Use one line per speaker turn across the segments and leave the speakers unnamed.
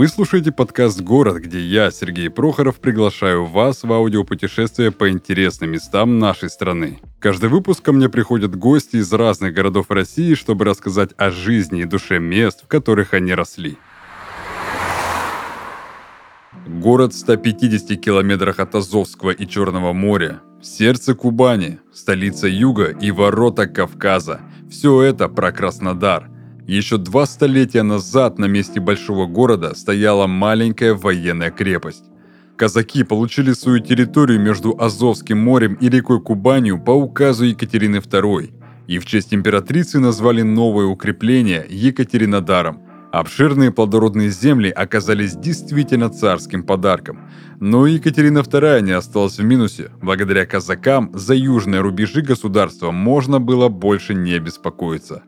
Вы слушаете подкаст «Город», где я, Сергей Прохоров, приглашаю вас в аудиопутешествие по интересным местам нашей страны. Каждый выпуск ко мне приходят гости из разных городов России, чтобы рассказать о жизни и душе мест, в которых они росли. Город в 150 километрах от Азовского и Черного моря, сердце Кубани, столица Юга и ворота Кавказа. Все это про Краснодар – еще два столетия назад на месте большого города стояла маленькая военная крепость. Казаки получили свою территорию между Азовским морем и рекой Кубанью по указу Екатерины II, и в честь императрицы назвали новое укрепление Екатеринодаром. Обширные плодородные земли оказались действительно царским подарком. Но Екатерина II не осталась в минусе. Благодаря казакам за южные рубежи государства можно было больше не беспокоиться.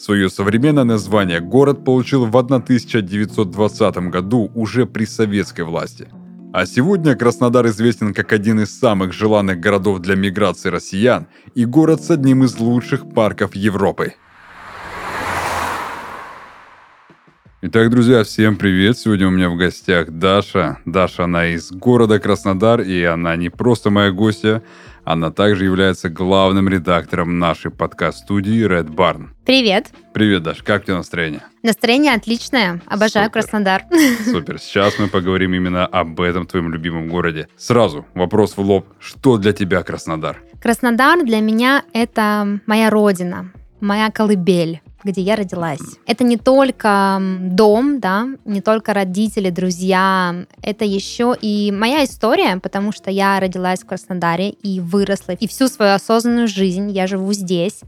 Свое современное название город получил в 1920 году уже при советской власти. А сегодня Краснодар известен как один из самых желанных городов для миграции россиян и город с одним из лучших парков Европы. Итак, друзья, всем привет! Сегодня у меня в гостях Даша. Даша, она из города Краснодар, и она не просто моя гостья, она также является главным редактором нашей подкаст-студии Red Barn.
Привет.
Привет, Даш. Как у тебя настроение?
Настроение отличное. Обожаю Супер. Краснодар.
Супер. Сейчас мы поговорим именно об этом твоем любимом городе. Сразу вопрос в лоб. Что для тебя Краснодар?
Краснодар для меня это моя родина, моя колыбель где я родилась. Это не только дом, да, не только родители, друзья, это еще и моя история, потому что я родилась в Краснодаре и выросла, и всю свою осознанную жизнь я живу здесь.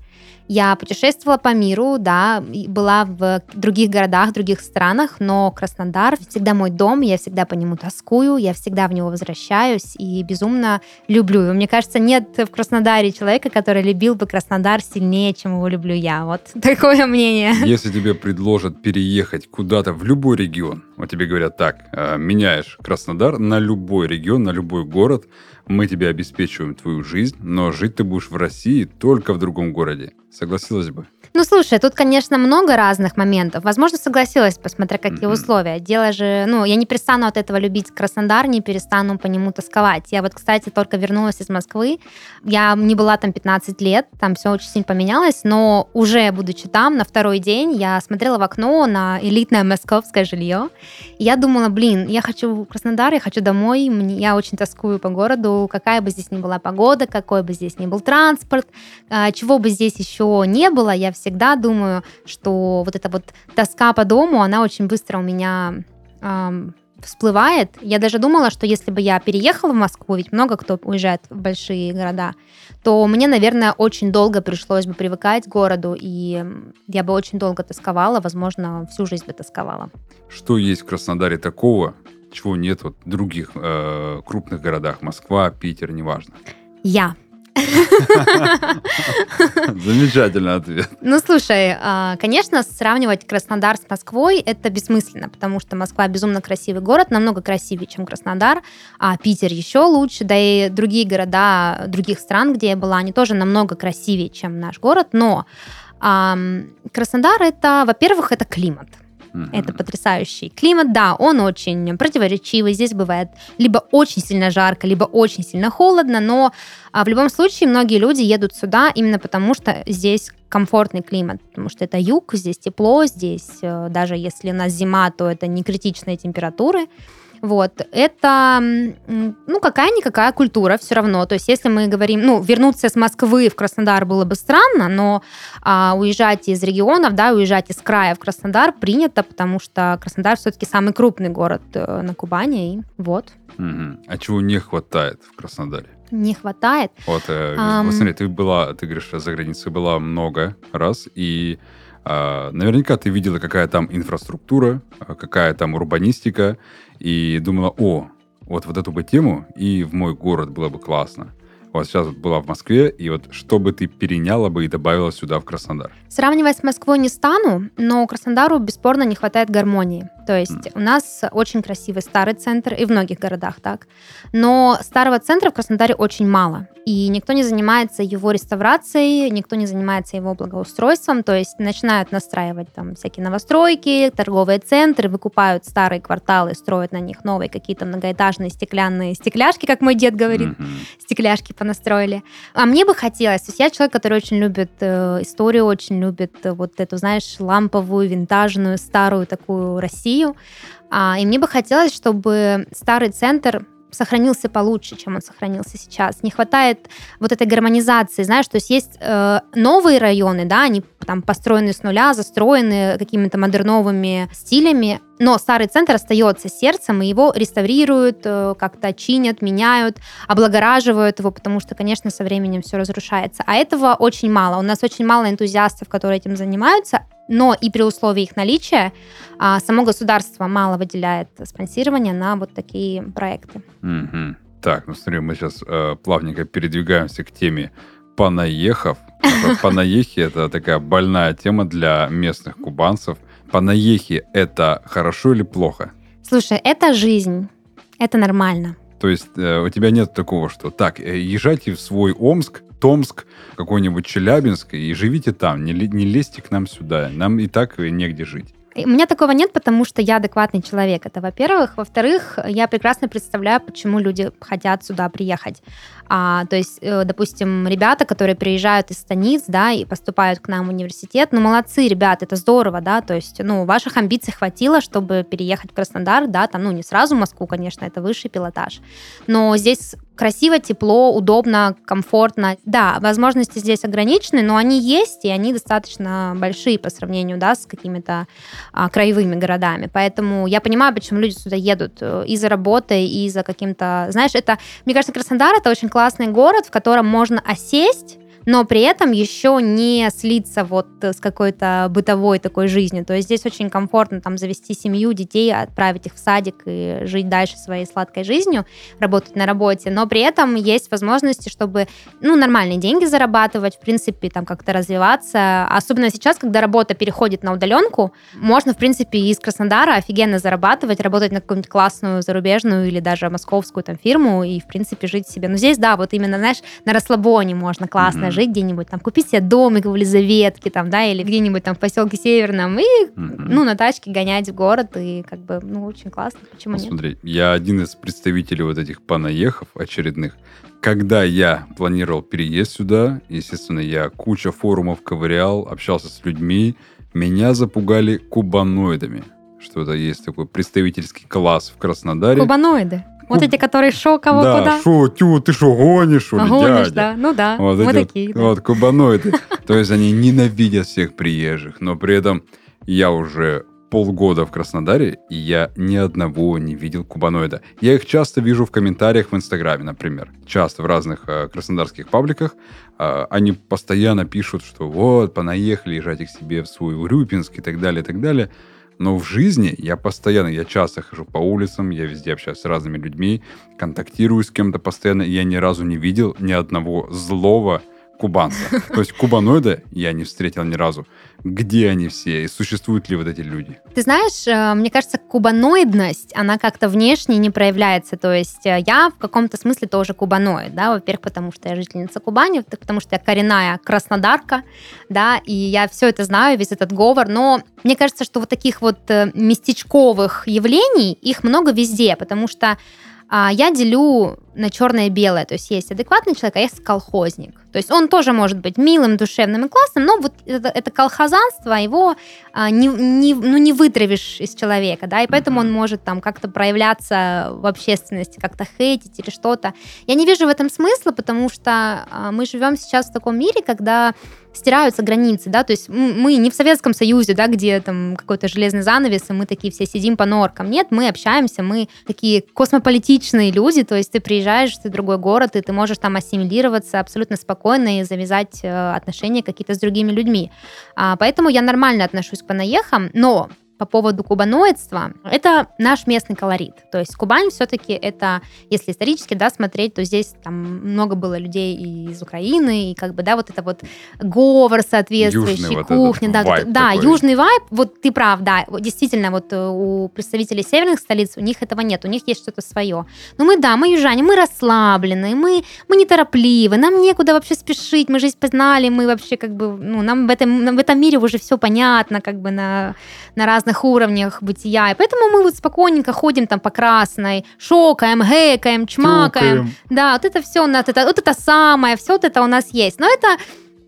Я путешествовала по миру, да, была в других городах, других странах, но Краснодар всегда мой дом, я всегда по нему тоскую, я всегда в него возвращаюсь и безумно люблю. И мне кажется, нет в Краснодаре человека, который любил бы Краснодар сильнее, чем его люблю я. Вот такое мнение.
Если тебе предложат переехать куда-то в любой регион, вот тебе говорят так, э, меняешь Краснодар на любой регион, на любой город, мы тебе обеспечиваем твою жизнь, но жить ты будешь в России только в другом городе. Согласилась бы?
Ну, слушай, тут, конечно, много разных моментов. Возможно, согласилась, посмотря какие mm-hmm. условия. Дело же, ну, я не перестану от этого любить Краснодар, не перестану по нему тосковать. Я вот, кстати, только вернулась из Москвы. Я не была там 15 лет, там все очень сильно поменялось, но уже будучи там, на второй день, я смотрела в окно на элитное московское жилье. И я думала, блин, я хочу в Краснодар, я хочу домой, мне, я очень тоскую по городу, какая бы здесь ни была погода, какой бы здесь ни был транспорт, а, чего бы здесь еще не было, я всегда думаю, что вот эта вот тоска по дому, она очень быстро у меня эм, всплывает. Я даже думала, что если бы я переехала в Москву, ведь много кто уезжает в большие города, то мне, наверное, очень долго пришлось бы привыкать к городу, и я бы очень долго тосковала, возможно, всю жизнь бы тосковала.
Что есть в Краснодаре такого, чего нет вот в других э, крупных городах? Москва, Питер, неважно.
Я.
Замечательный ответ.
Ну, слушай, а, конечно, сравнивать Краснодар с Москвой это бессмысленно, потому что Москва безумно красивый город, намного красивее, чем Краснодар, а Питер еще лучше, да и другие города других стран, где я была, они тоже намного красивее, чем наш город, но Краснодар это, во-первых, это климат. Mm-hmm. Это потрясающий климат. Да, он очень противоречивый. Здесь бывает либо очень сильно жарко, либо очень сильно холодно, но а, в любом случае многие люди едут сюда именно потому, что здесь комфортный климат, потому что это юг, здесь тепло, здесь э, даже если у нас зима, то это не критичные температуры. Вот, это, ну, какая-никакая культура все равно. То есть, если мы говорим, ну, вернуться с Москвы в Краснодар было бы странно, но а, уезжать из регионов, да, уезжать из края в Краснодар принято, потому что Краснодар все-таки самый крупный город э, на Кубани, и вот.
Угу. А чего не хватает в Краснодаре?
не хватает.
Вот, э, um... смотри, ты была, ты говоришь, за границей была много раз, и наверняка ты видела, какая там инфраструктура, какая там урбанистика, и думала, о, вот, вот эту бы тему и в мой город было бы классно. Вот сейчас была в Москве, и вот что бы ты переняла бы и добавила сюда, в Краснодар?
Сравнивать с Москвой не стану, но Краснодару бесспорно не хватает гармонии. То есть у нас очень красивый старый центр, и в многих городах так. Но старого центра в Краснодаре очень мало. И никто не занимается его реставрацией, никто не занимается его благоустройством. То есть начинают настраивать там всякие новостройки, торговые центры, выкупают старые кварталы, строят на них новые какие-то многоэтажные стеклянные стекляшки, как мой дед говорит, mm-hmm. стекляшки понастроили. А мне бы хотелось, то есть я человек, который очень любит э, историю, очень любит э, вот эту, знаешь, ламповую, винтажную, старую такую Россию. А, и мне бы хотелось, чтобы старый центр сохранился получше, чем он сохранился сейчас. Не хватает вот этой гармонизации, знаешь, то есть есть э, новые районы, да, они там построены с нуля, застроены какими-то модерновыми стилями, но старый центр остается сердцем, и его реставрируют, э, как-то чинят, меняют, облагораживают его, потому что, конечно, со временем все разрушается. А этого очень мало. У нас очень мало энтузиастов, которые этим занимаются, но и при условии их наличия а, само государство мало выделяет спонсирование на вот такие проекты.
Угу. Так, ну смотри, мы сейчас э, плавненько передвигаемся к теме панаехов. Панаехи — это такая больная тема для местных кубанцев. Панаехи — это хорошо или плохо?
Слушай, это жизнь, это нормально.
То есть э, у тебя нет такого, что так, э, езжайте в свой Омск, Томск, какой-нибудь Челябинск и живите там, не, не лезьте к нам сюда, нам и так негде жить.
У меня такого нет, потому что я адекватный человек. Это во-первых. Во-вторых, я прекрасно представляю, почему люди хотят сюда приехать. А, то есть, э, допустим, ребята, которые приезжают из станиц, да, и поступают к нам в университет, ну, молодцы, ребят, это здорово, да, то есть, ну, ваших амбиций хватило, чтобы переехать в Краснодар, да, там, ну, не сразу в Москву, конечно, это высший пилотаж, но здесь красиво, тепло, удобно, комфортно. Да, возможности здесь ограничены, но они есть, и они достаточно большие по сравнению да, с какими-то а, краевыми городами. Поэтому я понимаю, почему люди сюда едут э, и за работой, и за каким-то... Знаешь, это, мне кажется, Краснодар — это очень классный город, в котором можно осесть, но при этом еще не слиться вот с какой-то бытовой такой жизнью. То есть здесь очень комфортно там завести семью, детей, отправить их в садик и жить дальше своей сладкой жизнью, работать на работе, но при этом есть возможности, чтобы, ну, нормальные деньги зарабатывать, в принципе, там как-то развиваться. Особенно сейчас, когда работа переходит на удаленку, можно, в принципе, из Краснодара офигенно зарабатывать, работать на какую-нибудь классную зарубежную или даже московскую там фирму и, в принципе, жить себе. Но здесь, да, вот именно, знаешь, на расслабоне можно классно жить где-нибудь, там, купить себе домик в Елизаветке, там, да, или где-нибудь там в поселке Северном, и, mm-hmm. ну, на тачке гонять в город, и как бы, ну, очень классно, почему
нет? Смотри, я один из представителей вот этих панаехов очередных. Когда я планировал переезд сюда, естественно, я куча форумов ковырял, общался с людьми, меня запугали кубаноидами что это есть такой представительский класс в Краснодаре.
Кубаноиды. Вот эти, которые шо, кого,
да,
куда?
шо, тю, ты что, гонишь, что
ли, Гонишь, дядя? да, ну да,
вот
мы такие.
Вот,
да.
вот кубаноиды. То есть они ненавидят всех приезжих, но при этом я уже полгода в Краснодаре, и я ни одного не видел кубаноида. Я их часто вижу в комментариях в Инстаграме, например. Часто в разных э, краснодарских пабликах. Э, они постоянно пишут, что вот, понаехали, езжайте к себе в свой Урюпинск и так далее, и так далее. Но в жизни я постоянно, я часто хожу по улицам, я везде общаюсь с разными людьми, контактирую с кем-то постоянно, и я ни разу не видел ни одного злого кубанца. То есть кубаноида я не встретил ни разу. Где они все и существуют ли вот эти люди?
Ты знаешь, э, мне кажется, кубаноидность, она как-то внешне не проявляется. То есть э, я в каком-то смысле тоже кубаноид, да, во-первых, потому что я жительница Кубани, потому что я коренная краснодарка, да, и я все это знаю, весь этот говор, но мне кажется, что вот таких вот э, местечковых явлений, их много везде, потому что я делю на черное и белое. То есть есть адекватный человек, а есть колхозник. То есть он тоже может быть милым, душевным и классным, но вот это, это колхозанство, его а, не, не, ну, не вытравишь из человека, да, и поэтому он может там как-то проявляться в общественности, как-то хейтить или что-то. Я не вижу в этом смысла, потому что а, мы живем сейчас в таком мире, когда стираются границы, да, то есть мы не в Советском Союзе, да, где там какой-то железный занавес, и мы такие все сидим по норкам. Нет, мы общаемся, мы такие космополитичные люди, то есть ты приезжаешь в другой город, и ты можешь там ассимилироваться абсолютно спокойно и завязать э, отношения какие-то с другими людьми. А, поэтому я нормально отношусь к понаехам, но по поводу кубаноидства, это наш местный колорит. То есть Кубань все-таки это, если исторически, да, смотреть, то здесь там много было людей из Украины, и как бы, да, вот это вот говор соответствующий, южный кухня, вот да, да, такой. южный вайб, вот ты прав, да, действительно, вот э, у представителей северных столиц у них этого нет, у них есть что-то свое. Но мы, да, мы южане, мы расслаблены, мы, мы неторопливы, нам некуда вообще спешить, мы жизнь познали, мы вообще как бы, ну, нам в этом, в этом мире уже все понятно, как бы на, на разных уровнях бытия, и поэтому мы вот спокойненько ходим там по красной, шокаем, гэкаем, чмакаем, Тюкаем. да, вот это все, вот это, вот это самое, все вот это у нас есть, но это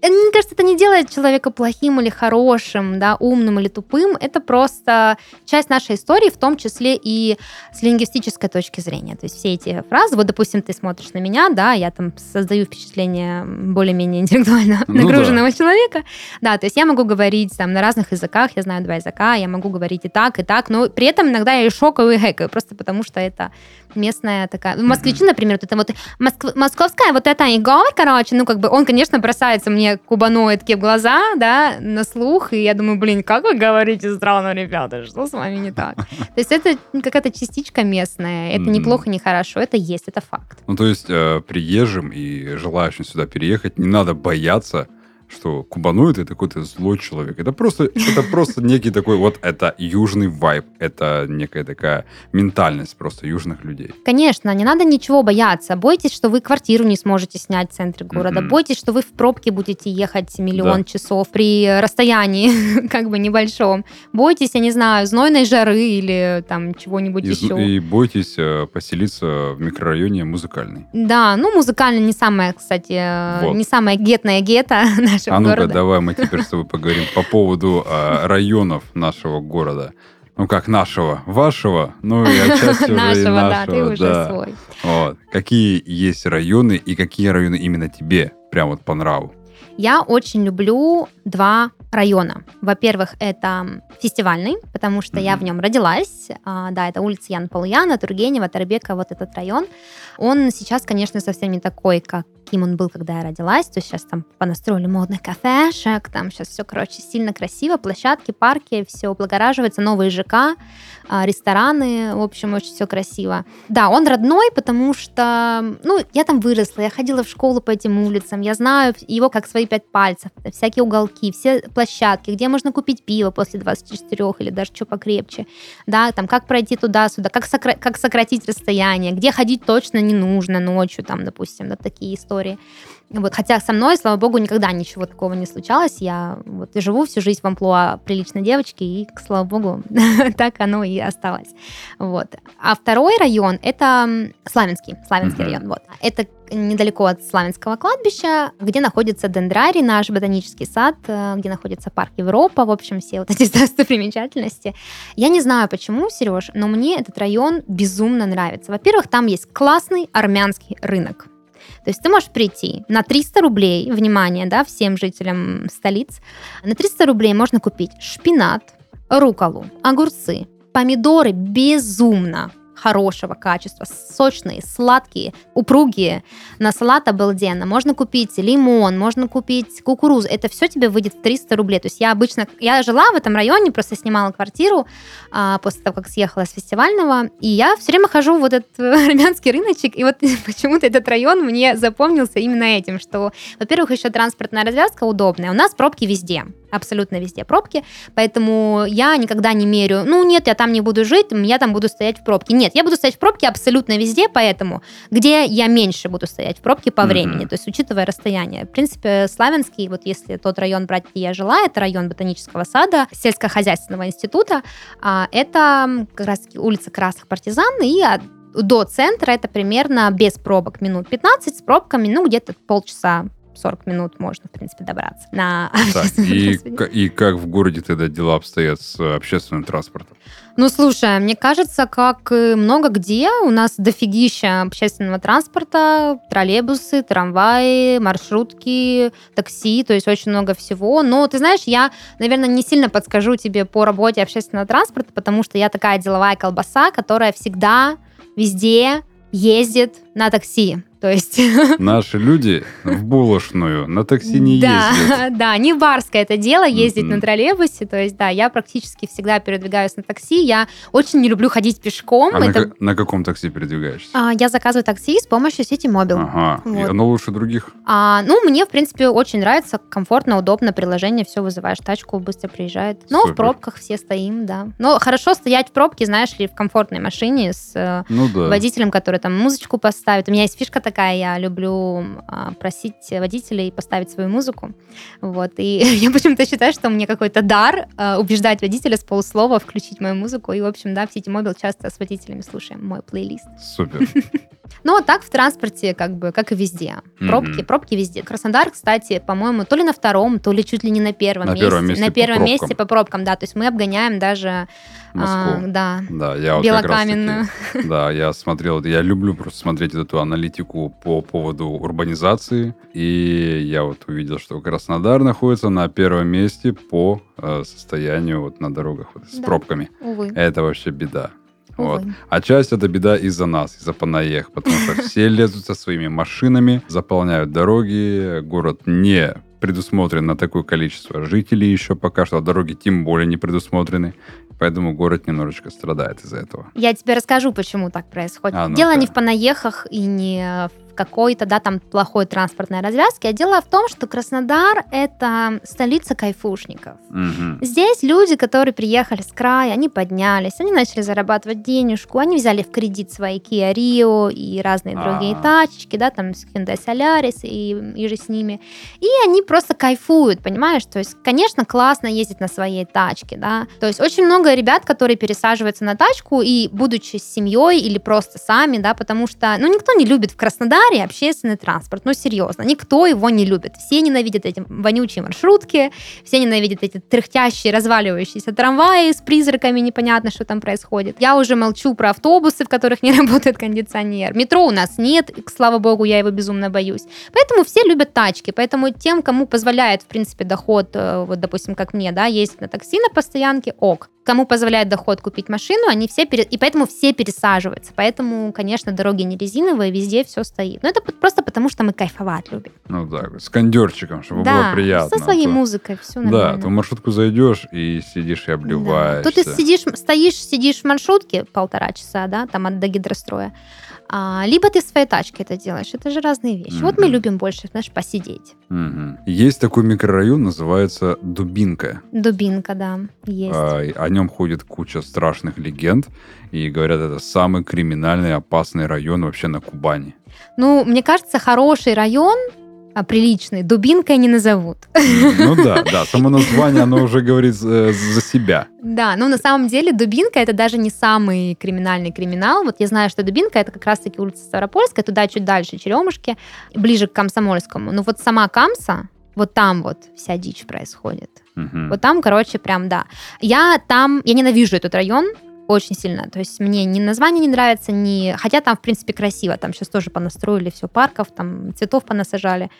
мне кажется, это не делает человека плохим или хорошим, да, умным или тупым. Это просто часть нашей истории, в том числе и с лингвистической точки зрения. То есть все эти фразы, вот, допустим, ты смотришь на меня, да, я там создаю впечатление более-менее интеллектуально ну, нагруженного да. человека, да, то есть я могу говорить там на разных языках, я знаю два языка, я могу говорить и так, и так, но при этом иногда я и шокаю, и хэкаю, просто потому что это местная такая... Москвичи, например, вот это вот Москв... московская вот это Егор, короче, ну, как бы он, конечно, бросается мне кубаноидки в глаза, да, на слух, и я думаю, блин, как вы говорите странно, ребята, что с вами не так? То есть это какая-то частичка местная, это не плохо, не хорошо, это есть, это факт.
Ну, то есть э, приезжим и желающим сюда переехать не надо бояться что кубаноид это какой-то злой человек. Это просто, это просто некий такой вот, это южный вайб, это некая такая ментальность просто южных людей.
Конечно, не надо ничего бояться. Бойтесь, что вы квартиру не сможете снять в центре города. Mm-hmm. Бойтесь, что вы в пробке будете ехать миллион да. часов при расстоянии как бы небольшом. Бойтесь, я не знаю, знойной жары или там чего-нибудь
и,
еще.
И бойтесь э, поселиться в микрорайоне музыкальный.
Да, ну музыкальный не самое, кстати, э, вот. не самое гетное гетто нашего
а
ну-ка,
города. давай мы теперь с тобой поговорим по поводу а, районов нашего города. Ну как нашего, вашего, ну и отчасти уже
нашего,
и нашего. да,
ты уже да. свой.
Вот. Какие есть районы и какие районы именно тебе прям вот по нраву?
Я очень люблю два района. Во-первых, это фестивальный, потому что mm-hmm. я в нем родилась. А, да, это улица Ян Полуяна, Тургенева, Тарбека, вот этот район. Он сейчас, конечно, совсем не такой, как каким он был, когда я родилась. То есть сейчас там понастроили модных кафешек, там сейчас все, короче, сильно красиво, площадки, парки, все облагораживается, новые ЖК, а, рестораны, в общем, очень все красиво. Да, он родной, потому что, ну, я там выросла, я ходила в школу по этим улицам, я знаю его как свои пять пальцев, всякие уголки, все площадки, где можно купить пиво после 24 или даже что покрепче, да, там, как пройти туда-сюда, как, сокра- как сократить расстояние, где ходить точно не нужно ночью, там, допустим, да, такие истории. Вот, хотя со мной, слава богу, никогда ничего такого не случалось. Я вот живу всю жизнь в амплуа приличной девочки, и, слава богу, так оно и осталось. Вот. А второй район — это Славянский, Славянский район. Вот. Это недалеко от Славянского кладбища, где находится Дендрарий, наш ботанический сад, э, где находится парк Европа, в общем, все вот эти достопримечательности. Я не знаю, почему, Сереж, но мне этот район безумно нравится. Во-первых, там есть классный армянский рынок. То есть ты можешь прийти на 300 рублей, внимание, да, всем жителям столиц, на 300 рублей можно купить шпинат, руколу, огурцы, помидоры. Безумно хорошего качества, сочные, сладкие, упругие. На салат обалденно. Можно купить лимон, можно купить кукурузу. Это все тебе выйдет в 300 рублей. То есть я обычно, я жила в этом районе, просто снимала квартиру а, после того, как съехала с фестивального, и я все время хожу в этот армянский рыночек, и вот почему-то этот район мне запомнился именно этим, что, во-первых, еще транспортная развязка удобная. У нас пробки везде абсолютно везде пробки, поэтому я никогда не мерю, ну нет, я там не буду жить, я там буду стоять в пробке. Нет, я буду стоять в пробке абсолютно везде, поэтому где я меньше буду стоять в пробке по времени, mm-hmm. то есть учитывая расстояние. В принципе, Славянский, вот если тот район брать, где я жила, это район ботанического сада, сельскохозяйственного института, а, это как раз улица Красных Партизан, и до центра это примерно без пробок минут 15, с пробками, ну, где-то полчаса 40 минут можно, в принципе, добраться на
так, и, и как в городе тогда дела обстоят с общественным транспортом?
Ну, слушай, мне кажется, как много где у нас дофигища общественного транспорта, троллейбусы, трамваи, маршрутки, такси, то есть очень много всего. Но ты знаешь, я, наверное, не сильно подскажу тебе по работе общественного транспорта, потому что я такая деловая колбаса, которая всегда, везде ездит на такси. То есть...
Наши люди в булочную на такси не
да,
ездят.
Да, не барское это дело ездить на троллейбусе. То есть, да, я практически всегда передвигаюсь на такси. Я очень не люблю ходить пешком.
А на, каком такси передвигаешься?
А, я заказываю такси с помощью сети Мобил.
Ага, и оно лучше других.
А, ну, мне, в принципе, очень нравится, комфортно, удобно, приложение, все вызываешь тачку, быстро приезжает. Но
Супер.
в пробках все стоим, да. Но хорошо стоять в пробке, знаешь ли, в комфортной машине с э,
Ну да.
водителем, который там музычку поставит. У меня есть фишка такая, я люблю а, просить водителей поставить свою музыку. Вот. И я почему-то считаю, что у меня какой-то дар а, убеждать водителя с полуслова включить мою музыку. И, в общем, да, в Сити Мобил часто с водителями слушаем мой плейлист.
Супер.
Ну, а так в транспорте, как бы, как и везде. Пробки, пробки везде. Краснодар, кстати, по-моему, то ли на втором, то ли чуть ли не на первом
На
месте.
первом месте
на первом месте по пробкам, да. То есть мы обгоняем даже... а,
Москву.
да,
Да, я вот
белокаменную.
таки- Да, я смотрел, я люблю просто смотреть эту аналитику по поводу урбанизации, и я вот увидел, что Краснодар находится на первом месте по э, состоянию вот на дорогах вот, с
Да.
пробками.
Увы.
Это вообще беда. Вот.
увы.
А часть это беда из-за нас, из-за понаех, потому что все лезут со своими машинами, заполняют дороги, город не предусмотрен на такое количество жителей еще пока что, а дороги тем более не предусмотрены, поэтому город немножечко страдает из-за этого.
Я тебе расскажу, почему так происходит.
А, ну-ка.
дело не в понаехах и не в какой-то, да, там плохой транспортной развязке, а дело в том, что Краснодар — это столица кайфушников.
Мгм.
Здесь люди, которые приехали с края, они поднялись, они начали зарабатывать денежку, они взяли в кредит свои Kia Rio и разные другие
А.
тачки, да, там Hyundai Solaris и, и же с ними. И они просто кайфуют, понимаешь? То есть, конечно, классно ездить на своей тачке, да. То есть очень много ребят, которые пересаживаются на тачку и будучи с семьей или просто сами, да, потому что, ну, никто не любит в Краснодаре общественный транспорт, ну, серьезно, никто его не любит. Все ненавидят эти вонючие маршрутки, все ненавидят эти тряхтящие, разваливающиеся трамваи с призраками, непонятно, что там происходит. Я уже молчу про автобусы, в которых не работает кондиционер. Метро у нас нет, и, слава богу, я его безумно боюсь. Поэтому все любят тачки, поэтому тем, кому позволяет, в принципе, доход, э, вот, допустим, как мне, да, ездить на такси на постоянке, ок. Кому позволяет доход купить машину, они все, пере- и поэтому все пересаживаются. Поэтому, конечно, дороги не резиновые, везде все стоит. Но это п- просто потому, что мы кайфовать любим.
Ну так, с кондерчиком, чтобы
да,
было приятно.
со своей
А то-
музыкой, все
Да,
нормально.
ты в маршрутку зайдешь и сидишь и
Да.
обливаешься.
Тут ты сидишь, стоишь, сидишь в маршрутке полтора часа, да, там от до гидростроя, а, либо ты в своей тачке это делаешь. Это же разные вещи. Вот мы любим больше, знаешь, посидеть.
Мгм. Есть такой микрорайон, называется Дубинка.
Дубинка, да, есть.
А, о нем ходит куча страшных легенд. И говорят, это самый криминальный, опасный район вообще на Кубани.
Ну, мне кажется, хороший район, а, приличный, Дубинкой не назовут.
Ну да, да, само название, оно уже говорит э, за себя.
Да, ну на самом деле Дубинка это даже не самый криминальный криминал. Вот я знаю, что Дубинка это как раз-таки улица Ставропольская, туда чуть дальше Черемушки, ближе к Комсомольскому. Ну вот сама Камса, вот там вот вся дичь происходит.
Мгм.
Вот там, короче, прям да. Я там, я ненавижу этот район очень сильно. То есть мне ни название не нравится, ни... Хотя там, в принципе, красиво. Там сейчас тоже понастроили все парков, там цветов понасажали.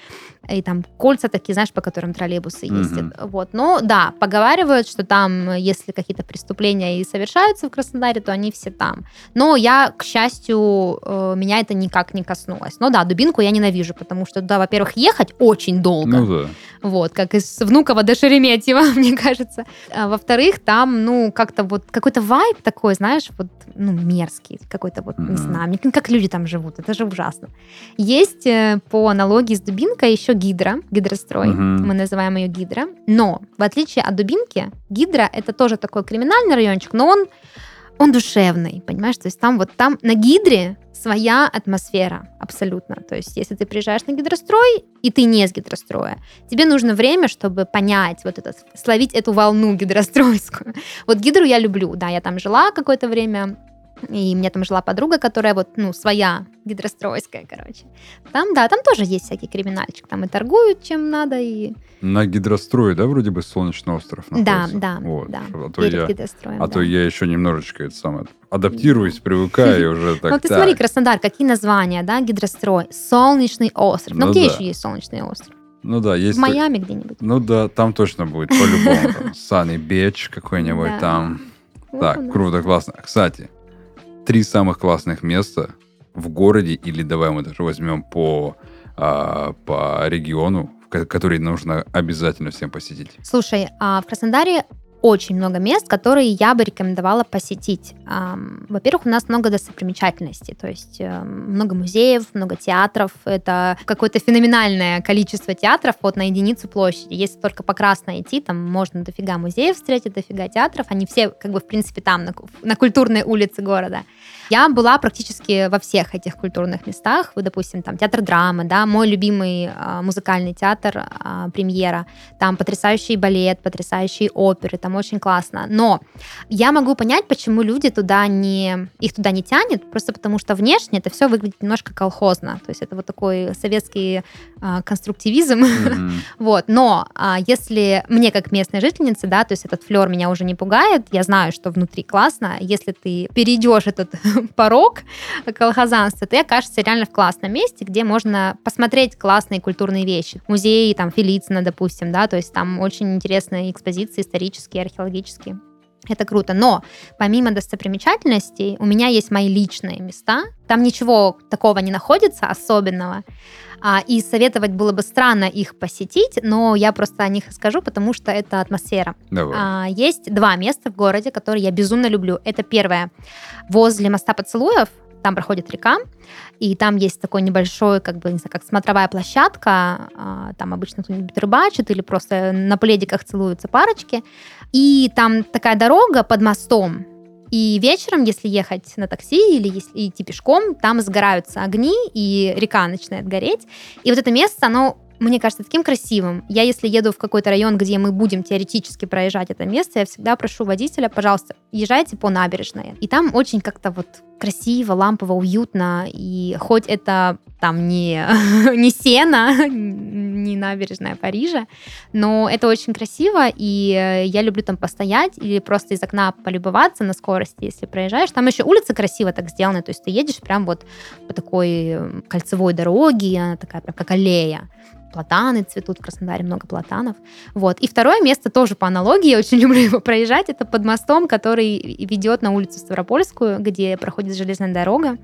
И там кольца такие, знаешь, по которым троллейбусы ездят. Вот. Но да, поговаривают, что там, если какие-то преступления и совершаются в Краснодаре, то они все там. Но я, к счастью, э, меня это никак не коснулось. Но да, Дубинку я ненавижу, потому что туда, во-первых, ехать очень долго.
Ну да.
Вот, как из Внуково до Шереметьево, мне кажется. А во-вторых, там, ну, как-то вот какой-то вайб такой, знаешь, вот, ну, мерзкий, какой-то вот,
Мгм.
не знаю, как люди там живут, это же ужасно. Есть э, по аналогии с Дубинкой еще Гидра, Гидрострой,
Мгм.
мы называем ее Гидра. Но, в отличие от Дубинки, Гидра это тоже такой криминальный райончик, но он он душевный, понимаешь? То есть там вот там на Гидре своя атмосфера абсолютно. То есть если ты приезжаешь на гидрострой, и ты не с гидростроя, тебе нужно время, чтобы понять вот этот, словить эту волну гидростройскую. Вот гидру я люблю, да, я там жила какое-то время, и у меня там жила подруга, которая вот, ну, своя гидростройская, короче. Там, да, там тоже есть всякий криминальчик. Там и торгуют, чем надо, и...
На гидрострое, да, вроде бы Солнечный остров
Да,
находится?
да,
Вот.
да.
А то,
Перед
я, а
да.
то я еще немножечко это самое, адаптируюсь, привыкаю и уже так.
ну, ты смотри, Краснодар, какие названия, да, гидрострой, Солнечный остров. Ну,
Ну
где
да.
еще есть Солнечный остров?
Ну да, есть...
В Майами где-нибудь.
Ну да, там точно будет, по-любому. Sunny Beach какой-нибудь
Да.
там. Так, круто, классно. Кстати, три самых классных места в городе, или давай мы даже возьмем по, а, по региону, который нужно обязательно всем посетить?
Слушай, а в Краснодаре очень много мест, которые я бы рекомендовала посетить. Во-первых, у нас много достопримечательностей, то есть э, много музеев, много театров. Это какое-то феноменальное количество театров вот на единицу площади. Если только по Красной идти, там можно дофига музеев встретить, дофига театров. Они все, как бы, в принципе, там, на, на культурной улице города. Я была практически во всех этих культурных местах. Вы, допустим, там театр драмы, да, мой любимый э, музыкальный театр э, премьера. Там потрясающий балет, потрясающие оперы, там очень классно. Но я могу понять, почему люди туда не их туда не тянет, просто потому что внешне это все выглядит немножко колхозно. То есть это вот такой советский э, конструктивизм. Mm-hmm. вот. Но э, если мне как местной жительнице, да, то есть этот флер меня уже не пугает, я знаю, что внутри классно. Если ты перейдешь этот порог колхозанства, ты окажешься реально в классном месте, где можно посмотреть классные культурные вещи. Музеи, там, Филицина, допустим, да, то есть там очень интересные экспозиции исторические, археологические. Это круто. Но помимо достопримечательностей, у меня есть мои личные места. Там ничего такого не находится особенного. А, и советовать было бы странно их посетить, но я просто о них скажу, потому что это атмосфера.
Давай.
А, есть два места в городе, которые я безумно люблю. Это первое. Возле моста поцелуев там проходит река, и там есть такой небольшой, как бы, не знаю, как смотровая площадка, а, там обычно кто-нибудь рыбачит или просто на пледиках целуются парочки, и там такая дорога под мостом, и вечером, если ехать на такси или если идти пешком, там сгораются огни, и река начинает гореть. И вот это место, оно мне кажется таким красивым. Я, если еду в какой-то район, где мы будем теоретически проезжать это место, я всегда прошу водителя, пожалуйста, езжайте по набережной. И там очень как-то вот красиво, лампово, уютно. И хоть это там не, не сено, не набережная Парижа, но это очень красиво, и я люблю там постоять или просто из окна полюбоваться на скорости, если проезжаешь. Там еще улицы красиво так сделаны, то есть ты едешь прям вот по такой кольцевой дороге, она такая прям как аллея платаны цветут в Краснодаре, много платанов. Вот. И второе место тоже по аналогии, я очень люблю его проезжать, это под мостом, который ведет на улицу Ставропольскую, где проходит железная дорога.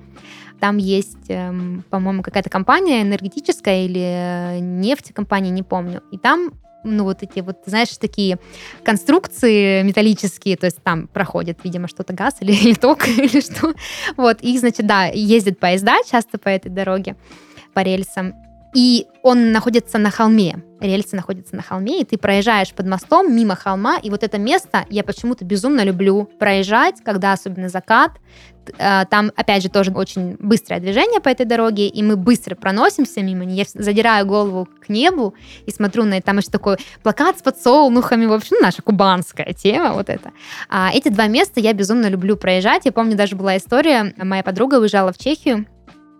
Там есть, эм, по-моему, какая-то компания энергетическая или э, нефтекомпания, не помню. И там ну, вот эти вот, знаешь, такие конструкции металлические, то есть там проходит, видимо, что-то газ или, или ток, или что. Вот, и, значит, да, ездят поезда часто по этой дороге, по рельсам. И он находится на холме, рельсы находятся на холме, и ты проезжаешь под мостом мимо холма, и вот это место я почему-то безумно люблю проезжать, когда особенно закат. Э, там, опять же, тоже очень быстрое движение по этой дороге, и мы быстро проносимся мимо. Я задираю голову к небу и смотрю на это. Там еще такой плакат с подсолнухами, в общем, наша кубанская тема вот это. А эти два места я безумно люблю проезжать. Я помню, даже была история, моя подруга уезжала в Чехию,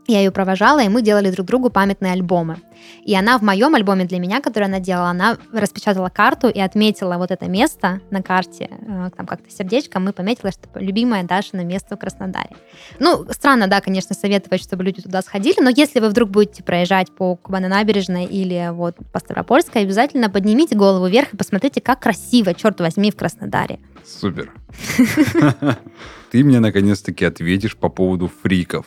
я ее провожала, и мы делали друг другу памятные альбомы. И она в моем альбоме для меня, который она делала, она распечатала карту и отметила вот это место на карте, э, там как-то сердечко, мы пометила, что любимое Дашина место в Краснодаре. Ну, странно, да, конечно, советовать, чтобы люди туда сходили, но если вы вдруг будете проезжать по Кубаной набережной или вот по Ставропольской, обязательно поднимите голову вверх и посмотрите, как красиво, черт возьми, в Краснодаре.
Супер. Ты мне наконец-таки ответишь по поводу фриков.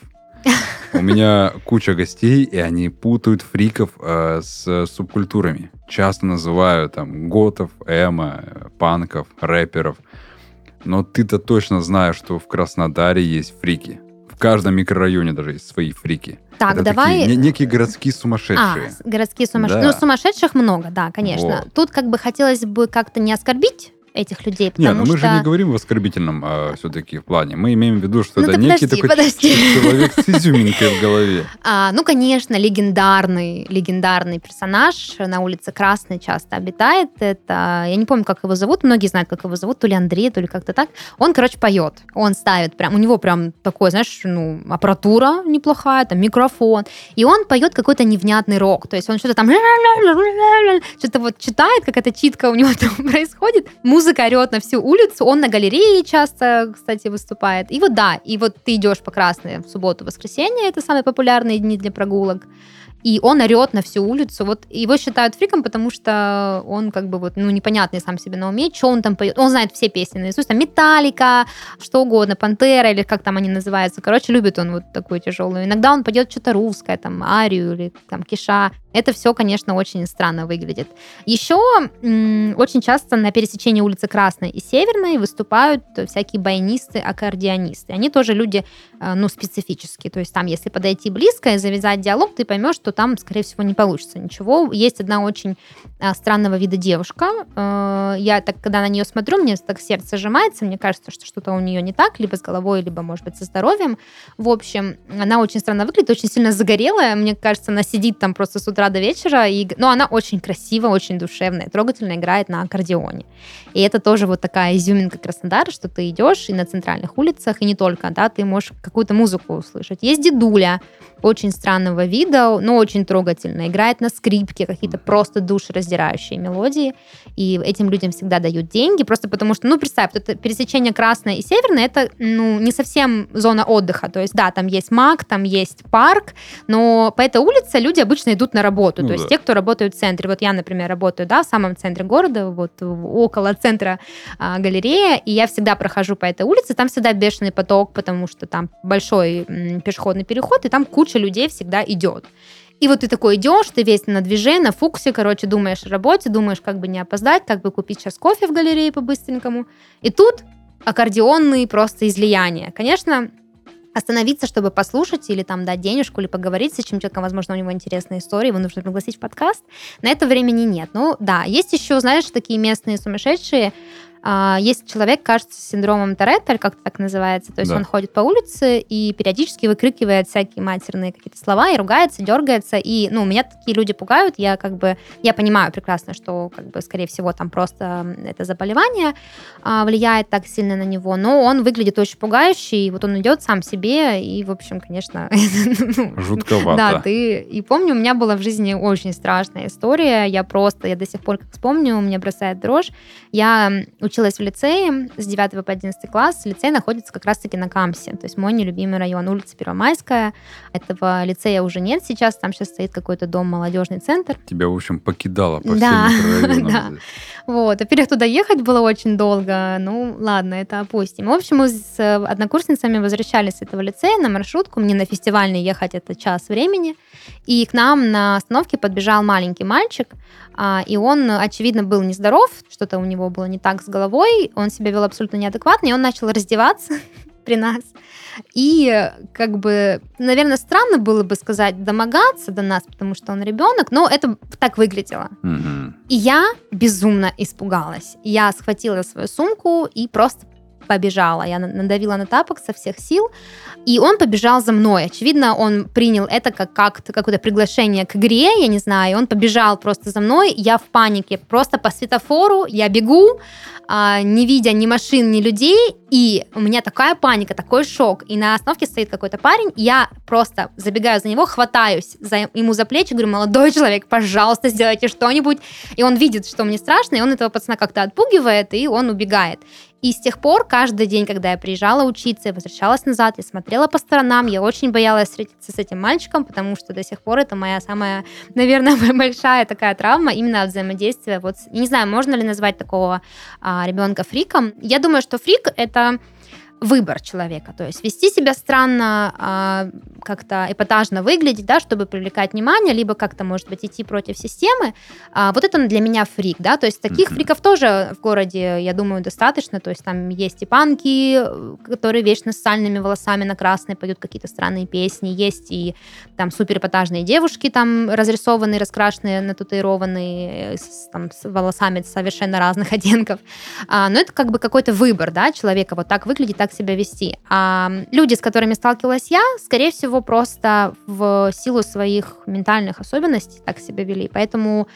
У меня куча гостей, и они путают фриков э, с субкультурами. Часто называют там готов, эмо, панков, рэперов. Но ты-то точно знаешь, что в Краснодаре есть фрики. В каждом микрорайоне даже есть свои фрики.
Так,
Это
давай...
Такие, некие городские сумасшедшие.
А, городские сумасшедшие. Да. Ну, сумасшедших много, да, конечно. Вот. Тут как бы хотелось бы как-то не оскорбить этих людей.
Нет,
но
мы
что...
же не говорим в оскорбительном а, все-таки в плане. Мы имеем в виду, что
ну,
это
подожди,
некий такой
подожди.
человек с изюминкой в голове.
А, ну, конечно, легендарный, легендарный персонаж на улице Красной часто обитает. Это, я не помню, как его зовут, многие знают, как его зовут, то ли Андрей, то ли как-то так. Он, короче, поет. Он ставит прям, у него прям такой, знаешь, ну, аппаратура неплохая, там микрофон. И он поет какой-то невнятный рок. То есть он что-то там что-то вот читает, как эта читка у него там происходит. Музыка орет на всю улицу, он на галерее часто, кстати, выступает. И вот да, и вот ты идешь по Красной в субботу, воскресенье, это самые популярные дни для прогулок. И он орет на всю улицу. Вот его считают фриком, потому что он как бы вот, ну, непонятный сам себе на уме, что он там поет. Он знает все песни наизусть, там, Металлика, что угодно, Пантера или как там они называются. Короче, любит он вот такую тяжелую. Иногда он пойдет что-то русское, там, Арию или там Киша. Это все, конечно, очень странно выглядит. Еще очень часто на пересечении улицы Красной и Северной выступают всякие баянисты, аккордеонисты. Они тоже люди, э, ну, специфические. То есть там, если подойти близко и завязать диалог, ты поймешь, что там, скорее всего, не получится ничего. Есть одна очень э, странного вида девушка. Э, я так, когда на нее смотрю, мне так сердце сжимается, мне кажется, что что-то у нее не так, либо с головой, либо, может быть, со здоровьем. В общем, она очень странно выглядит, очень сильно загорелая. Мне кажется, она сидит там просто с утра до вечера. И, ну, она очень красиво, очень душевная, трогательно играет на аккордеоне. И это тоже вот такая изюминка Краснодара, что ты идешь и на центральных улицах, и не только, да, ты можешь какую-то музыку услышать. Есть дедуля, очень странного вида, но очень трогательно. Играет на скрипке какие-то просто душераздирающие мелодии. И этим людям всегда дают деньги, просто потому что, ну, представь, это пересечение Красной и Северной, это, ну, не совсем зона отдыха. То есть, да, там есть маг, там есть парк, но по этой улице люди обычно идут на работу. Ну, То да. есть те, кто работают в центре. Вот я, например, работаю, да, в самом центре города, вот около центра а, галерея, и я всегда прохожу по этой улице, там всегда бешеный поток, потому что там большой м, пешеходный переход, и там куча людей всегда идет. И вот ты такой идешь, ты весь на движении, на фуксе, короче, думаешь о работе, думаешь, как бы не опоздать, как бы купить сейчас кофе в галерее по-быстренькому. И тут аккордеонные просто излияния. Конечно, остановиться, чтобы послушать или там дать денежку, или поговорить с человеком, возможно, у него интересная история, его нужно пригласить в подкаст. На это времени нет. Ну, да, есть еще, знаешь, такие местные сумасшедшие, есть человек, кажется, с синдромом Торетто, как-то так называется. То есть да. он ходит по улице и периодически выкрикивает всякие матерные какие-то слова и ругается, дергается. И, ну, меня такие люди пугают. Я как бы, я понимаю прекрасно, что, как бы, скорее всего, там просто это заболевание а, влияет так сильно на него. Но он выглядит очень пугающе, и вот он идет сам себе, и, в общем, конечно...
Ну, Жутковато.
Да, ты... И помню, у меня была в жизни очень страшная история. Я просто, я до сих пор, как вспомню, у меня бросает дрожь. Я училась в лицее с 9 по 11 класс. Лицей находится как раз-таки на Камсе, то есть мой нелюбимый район, улица Первомайская. Этого лицея уже нет сейчас, там сейчас стоит какой-то дом, молодежный центр.
Тебя, в общем, покидала по
да,
всем
да. Вот, во-первых, туда ехать было очень долго, ну, ладно, это опустим. В общем, мы с однокурсницами возвращались с этого лицея на маршрутку, мне на фестивальный ехать это час времени, и к нам на остановке подбежал маленький мальчик, а, и он, очевидно, был нездоров, что-то у него было не так с головой, он себя вел абсолютно неадекватно, и он начал раздеваться при нас. И как бы, наверное, странно было бы сказать домогаться до нас, потому что он ребенок, но это так выглядело.
Mm-hmm.
И я безумно испугалась. Я схватила свою сумку и просто побежала. Я надавила на тапок со всех сил, и он побежал за мной. Очевидно, он принял это как как-то какое-то приглашение к игре, я не знаю. Он побежал просто за мной. Я в панике, просто по светофору я бегу, а, не видя ни машин, ни людей, и у меня такая паника, такой шок. И на остановке стоит какой-то парень, я просто забегаю за него, хватаюсь за, ему за плечи, говорю, молодой человек, пожалуйста, сделайте что-нибудь. И он видит, что мне страшно, и он этого пацана как-то отпугивает, и он убегает. И с тех пор каждый день, когда я приезжала учиться, я возвращалась назад, я смотрела по сторонам, я очень боялась встретиться с этим мальчиком, потому что до сих пор это моя самая, наверное, большая такая травма, именно взаимодействия. Вот, не знаю, можно ли назвать такого а, ребенка фриком. Я думаю, что фрик это выбор человека. То есть вести себя странно, а, как-то эпатажно выглядеть, да, чтобы привлекать внимание, либо как-то, может быть, идти против системы. А, вот это для меня фрик, да, то есть таких mm-hmm. фриков тоже в городе, я думаю, достаточно. То есть там есть и панки, которые вечно с сальными волосами на красной поют какие-то странные песни, есть и там супер эпатажные девушки, там разрисованные, раскрашенные, нататуированные, с, там, с волосами совершенно разных оттенков. А, но это как бы какой-то выбор, да, человека вот так выглядит, так себя вести. А люди, с которыми сталкивалась я, скорее всего, просто в силу своих ментальных особенностей так себя вели. Поэтому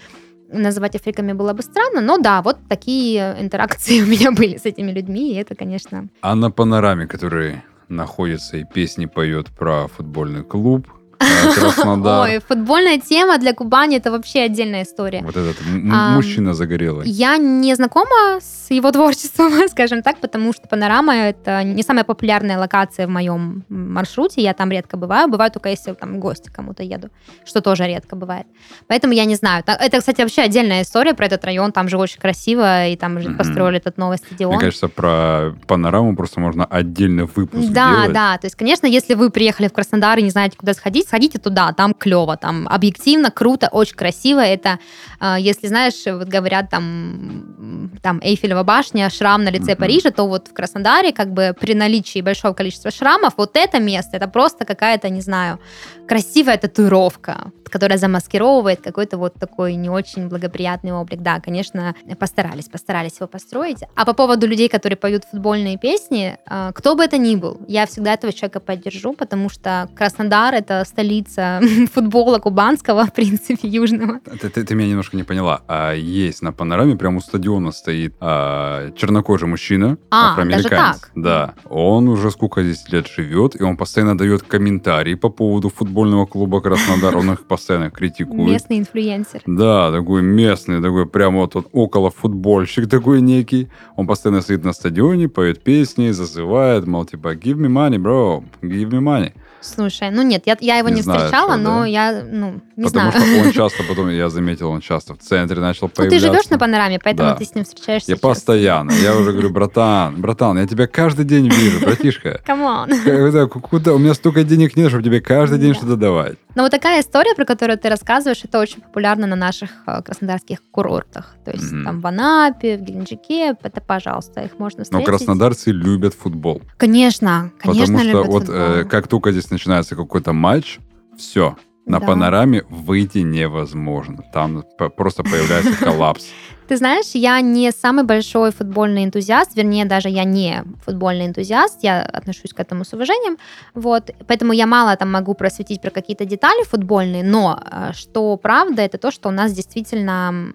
называть африками было бы странно, но да, вот такие интеракции у меня были с этими людьми, и это, конечно...
А на панораме, который находится и песни поет про футбольный клуб, Краснодар.
Ой, футбольная тема для Кубани это вообще отдельная история.
Вот этот
Ам,
мужчина загорелый.
Я не знакома с его творчеством, скажем так, потому что Панорама это не самая популярная локация в моем маршруте. Я там редко бываю. Бываю только если там гости кому-то еду, что тоже редко бывает. Поэтому я не знаю. Это, кстати, вообще отдельная история про этот район. Там же очень красиво, и там же построили этот новый стадион.
Мне кажется, про панораму просто можно отдельный выпуск
Да,
делать.
да. То есть, конечно, если вы приехали в Краснодар и не знаете, куда сходить, сходите туда, там клево, там объективно, круто, очень красиво. Это, э, если знаешь, вот говорят там, там Эйфелева башня, шрам на лице. Парижа, то вот в Краснодаре, как бы при наличии большого количества шрамов, вот это место, это просто какая-то, не знаю, красивая татуировка, которая замаскировывает какой-то вот такой не очень благоприятный облик. Да, конечно, постарались, постарались его построить. А по поводу людей, которые поют футбольные песни, э, кто бы это ни был, я всегда этого человека поддержу, потому что Краснодар — это столица футбола кубанского, в принципе, южного.
Ты, ты- ты меня немножко не поняла. А есть на панораме, прямо у стадиона стоит а, чернокожий мужчина,
А,
афроамериканец.
даже так?
Да. Он уже сколько здесь лет живет, и он постоянно дает комментарии по поводу футбольного клуба Краснодар. Он их постоянно критикует.
Местный инфлюенсер.
Да, такой местный, такой прямо вот, вот около футбольщик такой некий. Он постоянно стоит на стадионе, поет песни, зазывает, мол, типа, give me money, bro, give me money.
Слушай, ну нет, я, я его
Не
не,
знаешь,
встречала,
что,
но
да?
я, ну, не
Потому
знаю.
что он часто, потом я заметил, он часто в центре начал
Ну, ты
появляться.
живешь на панораме, поэтому
Да.
ты с ним встречаешься.
Я
часто.
постоянно. Я уже говорю, братан, братан, я тебя каждый день вижу, братишка.
Come on.
Когда- Куда? У меня столько денег нет, чтобы тебе каждый день что-то давать.
Но вот такая история, про которую ты рассказываешь, это очень популярно на наших э, краснодарских курортах. То есть там в Анапе, в Геленджике, это, пожалуйста, их можно
Но
встретить.
краснодарцы любят футбол.
Конечно, конечно,
потому что вот э, как только здесь начинается какой-то матч, все. На
Да.
панораме выйти невозможно. Там просто появляется коллапс.
Ты знаешь, я не самый большой футбольный энтузиаст, вернее, даже я не футбольный энтузиаст, я отношусь к этому с уважением, вот, поэтому я мало там могу просветить про какие-то детали футбольные, но э, что правда, это то, что у нас действительно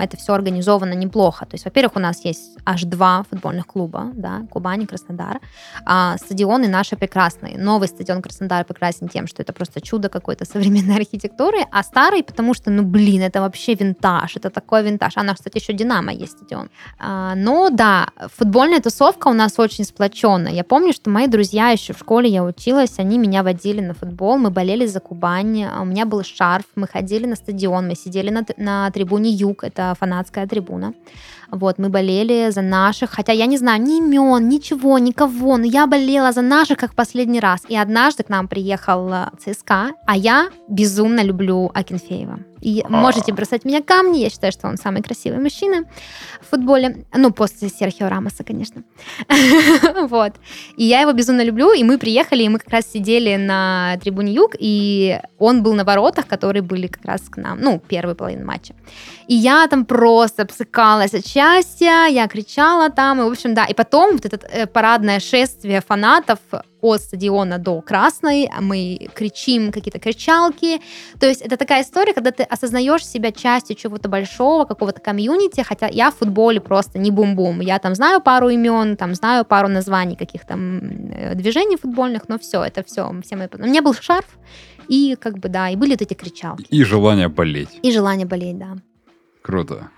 это все организовано неплохо, то есть, во-первых, у нас есть аж два футбольных клуба, да, Кубань и Краснодар, а стадионы наши прекрасные, новый стадион Краснодар прекрасен тем, что это просто чудо какой-то современной архитектуры, а старый, потому что, ну, блин, это вообще винтаж, это такой винтаж, а у нас, кстати, еще Динамо есть стадион. А, но да, футбольная тусовка у нас очень сплоченная. Я помню, что мои друзья еще в школе, я училась, они меня водили на футбол, мы болели за Кубань, а у меня был шарф, мы ходили на стадион, мы сидели на, на трибуне Юг, это фанатская трибуна. Вот, мы болели за наших, хотя я не знаю ни имен, ничего, никого, но я болела за наших как последний раз. И однажды к нам приехал э, ЦСКА, а я безумно люблю Акинфеева. И
А.
можете бросать меня камни, я считаю, что он самый красивый мужчина в футболе. Ну, после Серхио Рамоса, конечно. Вот. И я его безумно люблю, и мы приехали, и мы как раз сидели на трибуне Юг, и он был на воротах, которые были как раз к нам, ну, первой половины матча. И я там просто обсыкалась от счастья, я кричала там, и, в общем, да. И потом вот это э, парадное шествие фанатов от стадиона до Красной, мы кричим какие-то кричалки. То есть это такая история, когда ты осознаешь себя частью чего-то большого, какого-то комьюнити, хотя я в футболе просто не бум-бум. Я там знаю пару имен, там знаю пару названий каких-то э, движений футбольных, но все, это все. Все мои... У меня был шарф, и как бы, да, и были вот эти кричалки.
И желание болеть.
И желание болеть, да.
Круто.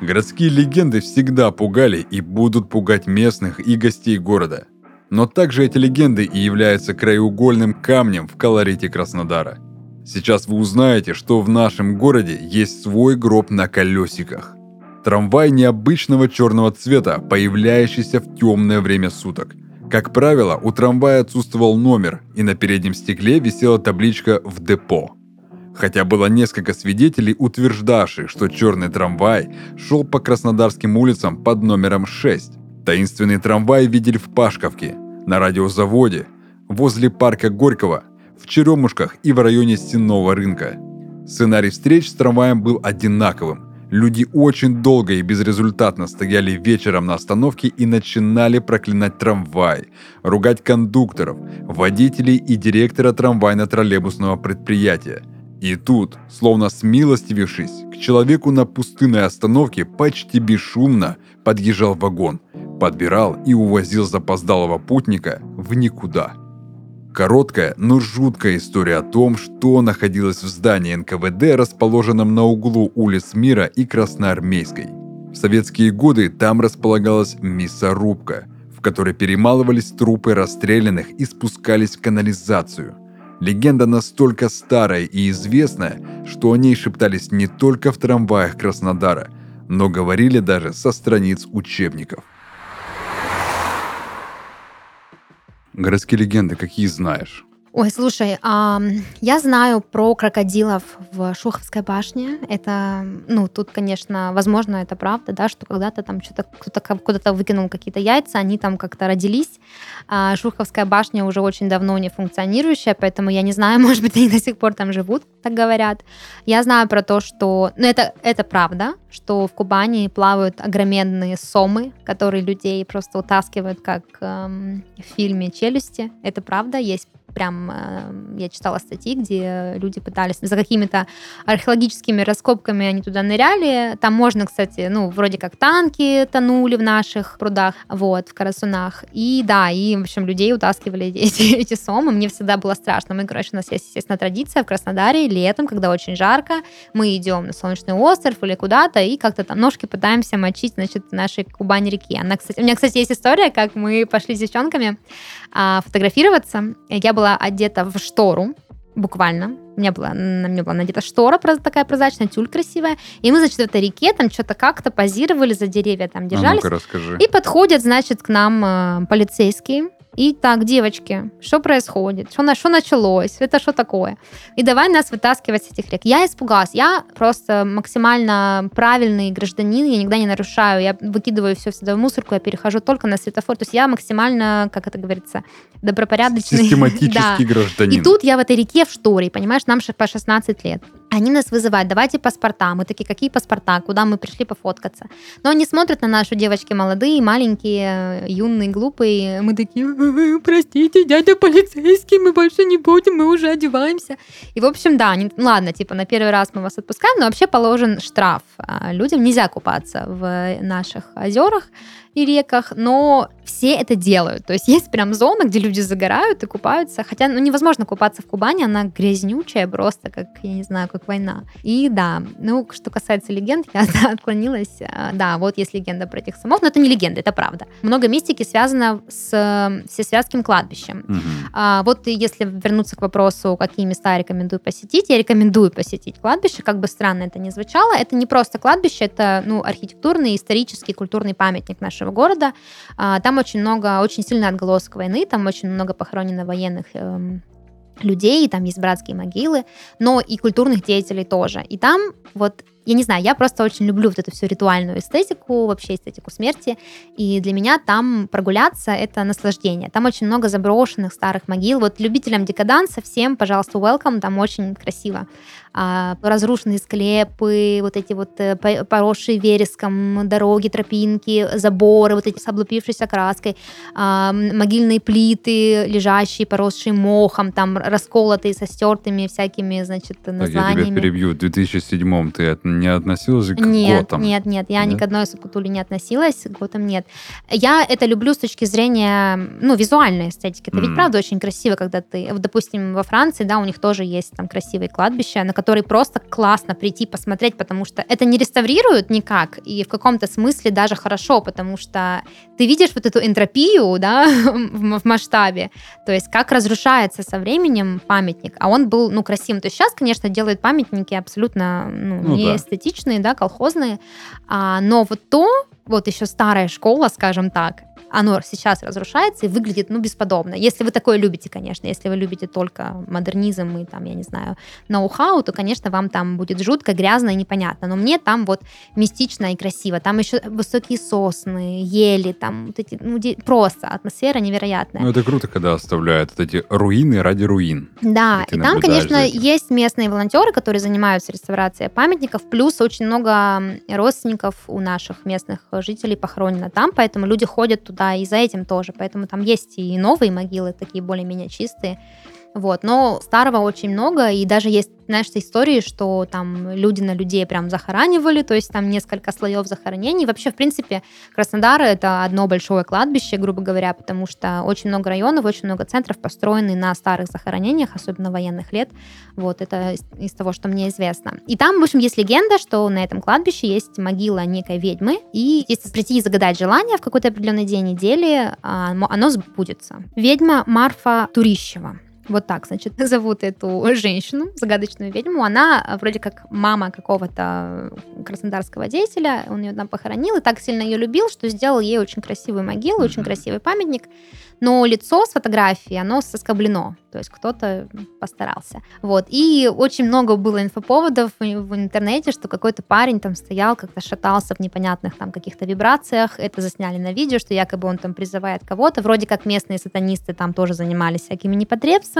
Городские легенды всегда пугали и будут пугать местных и гостей города. Но также эти легенды и являются краеугольным камнем в колорите Краснодара. Сейчас вы узнаете, что в нашем городе есть свой гроб на колесиках. Трамвай необычного черного цвета, появляющийся в темное время суток. Как правило, у трамвая отсутствовал номер, и на переднем стекле висела табличка «В депо». Хотя было несколько свидетелей, утверждавших, что черный трамвай шел по краснодарским улицам под номером 6. Таинственный трамвай видели в Пашковке, на радиозаводе, возле парка Горького, в Черемушках и в районе Стенного рынка. Сценарий встреч с трамваем был одинаковым. Люди очень долго и безрезультатно стояли вечером на остановке и начинали проклинать трамвай, ругать кондукторов, водителей и директора трамвайно-троллейбусного предприятия. И тут, словно смилостивившись, к человеку на пустынной остановке почти бесшумно подъезжал вагон, подбирал и увозил запоздалого путника в никуда. Короткая, но жуткая история о том, что находилось в здании НКВД, расположенном на углу улиц Мира и Красноармейской. В советские годы там располагалась мясорубка, в которой перемалывались трупы расстрелянных и спускались в канализацию. Легенда настолько старая и известная, что о ней шептались не только в трамваях Краснодара, но говорили даже со страниц учебников. Городские легенды какие знаешь?
Ой, слушай, а, я знаю про крокодилов в Шуховской башне. Это, ну, тут, конечно, возможно, это правда, да, что когда-то там что-то кто-то куда-то выкинул какие-то яйца, они там как-то родились. А Шуховская башня уже очень давно не функционирующая, поэтому я не знаю, может быть, они до сих пор там живут, так говорят. Я знаю про то, что, ну, это, это правда, что в Кубани плавают огроменные сомы, которые людей просто утаскивают, как эм, в фильме «Челюсти». Это правда, есть прям э, я читала статьи, где люди пытались за какими-то археологическими раскопками они туда ныряли. Там можно, кстати, ну, вроде как танки тонули в наших прудах, вот, в Карасунах. И да, и, в общем, людей утаскивали эти, эти сомы. Мне всегда было страшно. Мы, короче, у нас есть, естественно, традиция в Краснодаре летом, когда очень жарко, мы идем на Солнечный остров или куда-то, и как-то там ножки пытаемся мочить, значит, нашей Кубани реки. Она, кстати, у меня, кстати, есть история, как мы пошли с девчонками а, фотографироваться. Я была была одета в штору, буквально. У меня была, на мне была надета штора такая прозрачная, тюль красивая. И мы, значит, в этой реке там что-то как-то позировали за деревья, там держались. А ну
расскажи.
И подходят, значит, к нам э, полицейские и так, девочки, что происходит? Что, на, что началось? Это что такое? И давай нас вытаскивать с этих рек. Я испугалась. Я просто максимально правильный гражданин, я никогда не нарушаю. Я выкидываю все всегда в мусорку, я перехожу только на светофор. То есть я максимально, как это говорится, добропорядочный.
Систематический да. гражданин.
И тут я в этой реке в шторе, понимаешь, нам по 16 лет. Они нас вызывают, давайте паспорта. Мы такие, какие паспорта? Куда мы пришли пофоткаться? Но они смотрят на нашу девочки молодые, маленькие, юные, глупые. Мы такие, простите, дядя полицейский, мы больше не будем, мы уже одеваемся. И, в общем, да, не, ладно, типа на первый раз мы вас отпускаем, но вообще положен штраф. А, людям нельзя купаться в наших озерах и реках, но все это делают. То есть есть прям зона, где люди загорают и купаются. Хотя ну, невозможно купаться в Кубани, она грязнючая просто, как, я не знаю, как война. И да, ну, что касается легенд, я да, отклонилась. А, да, вот есть легенда про этих самов, но это не легенда, это правда. Много мистики связано с всесвятским кладбищем. Угу. А, вот если вернуться к вопросу, какие места я рекомендую посетить, я рекомендую посетить кладбище, как бы странно это ни звучало. Это не просто кладбище, это ну, архитектурный, исторический, культурный памятник нашего города. А, там очень много, очень сильный отголосок войны, там очень много похоронено военных эм, людей, там есть братские могилы, но и культурных деятелей тоже. И там вот я не знаю, я просто очень люблю вот эту всю ритуальную эстетику, вообще эстетику смерти, и для меня там прогуляться — это наслаждение. Там очень много заброшенных старых могил. Вот любителям декаданса всем, пожалуйста, welcome, там очень красиво. А, разрушенные склепы, вот эти вот э, поросшие вереском дороги, тропинки, заборы, вот эти с облупившейся краской, а, могильные плиты, лежащие, поросшие мохом, там расколотые со стертыми всякими, значит, названиями.
Так, я тебя перебью. В 2007 ты не относилась к
нет,
Готам?
Нет, нет, я нет? ни к одной субкультуре не относилась, к Готам нет. Я это люблю с точки зрения, ну, визуальной эстетики. Это mm. ведь правда очень красиво, когда ты, допустим, во Франции, да, у них тоже есть там красивые кладбища, на которые просто классно прийти посмотреть, потому что это не реставрируют никак, и в каком-то смысле даже хорошо, потому что ты видишь вот эту энтропию, да, в масштабе, то есть как разрушается со временем памятник, а он был, ну, красивым. То есть сейчас, конечно, делают памятники абсолютно ну, ну, не да. да, колхозные, а, но вот то, вот еще старая школа, скажем так, оно сейчас разрушается и выглядит, ну, бесподобно. Если вы такое любите, конечно, если вы любите только модернизм и там, я не знаю, ноу-хау, то, конечно, вам там будет жутко, грязно и непонятно. Но мне там вот мистично и красиво. Там еще высокие сосны, ели, там вот эти, ну, просто атмосфера невероятная.
Ну, это круто, когда оставляют вот эти руины ради руин.
Да, и, и там, конечно, есть местные волонтеры, которые занимаются реставрацией памятников, плюс очень много родственников у наших местных жителей похоронено там, поэтому люди ходят туда да, и за этим тоже. Поэтому там есть и новые могилы, такие более-менее чистые. Вот, но старого очень много, и даже есть, знаешь, истории, что там люди на людей прям захоранивали, то есть там несколько слоев захоронений. Вообще, в принципе, Краснодар — это одно большое кладбище, грубо говоря, потому что очень много районов, очень много центров построены на старых захоронениях, особенно военных лет. Вот, это из, из того, что мне известно. И там, в общем, есть легенда, что на этом кладбище есть могила некой ведьмы, и если прийти и загадать желание в какой-то определенный день недели, а, оно сбудется. Ведьма Марфа Турищева. Вот так, значит, зовут эту женщину, загадочную ведьму. Она э, вроде как мама какого-то краснодарского деятеля. Он ее там похоронил и так сильно ее любил, что сделал ей очень красивую могилу, очень красивый памятник. Но лицо с фотографии, оно соскоблено, то есть кто-то постарался. Вот, и очень много было инфоповодов в интернете, что какой-то парень там стоял, как-то шатался в непонятных там каких-то вибрациях, это засняли на видео, что якобы он там призывает кого-то, вроде как местные сатанисты там тоже занимались всякими непотребствами,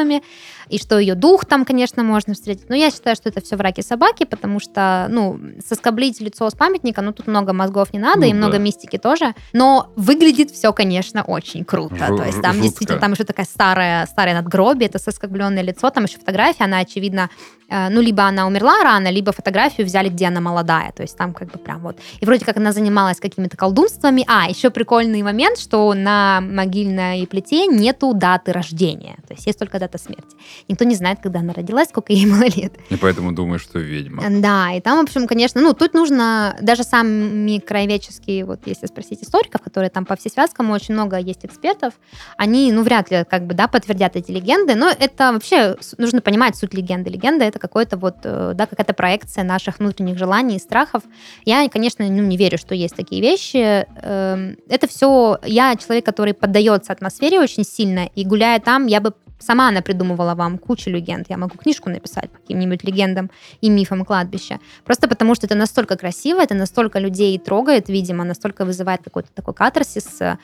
и что ее дух там, конечно, можно встретить, но я считаю, что это все враки собаки, потому что, ну, соскоблить лицо с памятника, ну, тут много мозгов не надо, ну, и да. много мистики тоже, но выглядит все, конечно, очень круто, Жу- то есть там жутко. действительно, там еще такая старая, старое надгробие, это соскобленное лицо, там еще фотография, она, очевидно, э, ну, либо она умерла рано, либо фотографию взяли, где она молодая, то есть там как бы прям вот. И вроде как она занималась какими-то колдунствами. А, еще прикольный момент, что на могильной плите нету даты рождения, то есть есть только дата смерти. Никто не знает, когда она родилась, сколько ей было лет.
И поэтому думаешь, что ведьма.
Да, и там, в общем, конечно, ну, тут нужно даже сами краеведческие, вот если спросить историков, которые там по всесвязкам, очень много есть экспертов, они, ну, вряд ли, как бы, да, подтвердят эти легенды, но это вообще нужно понимать суть легенды. Легенда — это какой-то вот, э, да, какая-то проекция наших внутренних желаний и страхов. Я, конечно, ну, не верю, что есть такие вещи. Эм, это все... Я человек, который поддается атмосфере очень сильно, и гуляя там, я бы Сама она придумывала вам кучу легенд. Я могу книжку написать по каким-нибудь легендам и мифам кладбища. Просто потому, что это настолько красиво, это настолько людей трогает, видимо, настолько вызывает какой-то такой катарсис, а,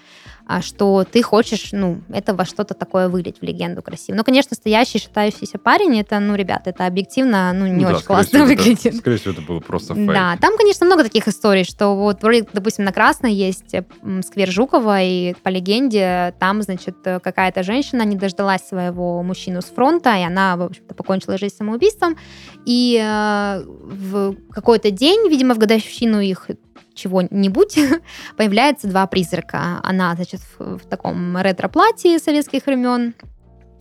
что ты хочешь, ну, это во что-то такое вылить в легенду красиво. Но, конечно, настоящий шатающийся парень, это, ну, ребят, это объективно, ну, не ну, очень да, классно
всего,
выглядит.
Это, скорее всего, это было просто фейк.
Да, там, конечно, много таких историй, что вот, допустим, на Красной есть сквер Жукова, и по легенде там, значит, какая-то женщина не дождалась своего мужчину с фронта, и она, в общем-то, покончила жизнь самоубийством, и э, в какой-то день, видимо, в годовщину их чего-нибудь появляется два призрака. Она, значит, в, в таком ретро-платье советских времен,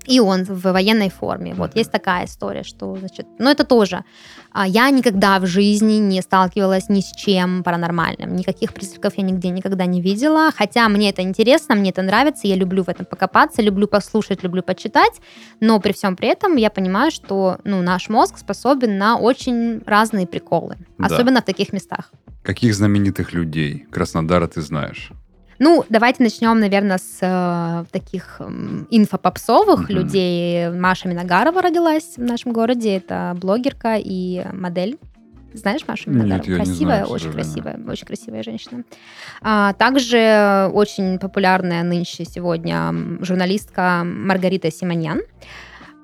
и он в военной форме. Вот есть такая история, что, значит, ну это тоже. А, я никогда в жизни не сталкивалась ни с чем паранормальным. Никаких призраков я нигде никогда не видела. Хотя мне это интересно, мне это нравится, я люблю в этом покопаться, люблю послушать, люблю почитать. Но при всем при этом я понимаю, что ну, наш мозг способен на очень разные приколы. Да. Особенно в таких местах.
Каких знаменитых людей Краснодара ты знаешь?
Ну, давайте начнем, наверное, с э, таких э, инфопопсовых mm-hmm. людей. Маша Миногарова родилась в нашем городе. Это блогерка и модель. Знаешь Машу Миногарову?
Нет, я
красивая,
не знаю,
очень красивая, очень красивая женщина. А, также очень популярная нынче сегодня журналистка Маргарита Симоньян.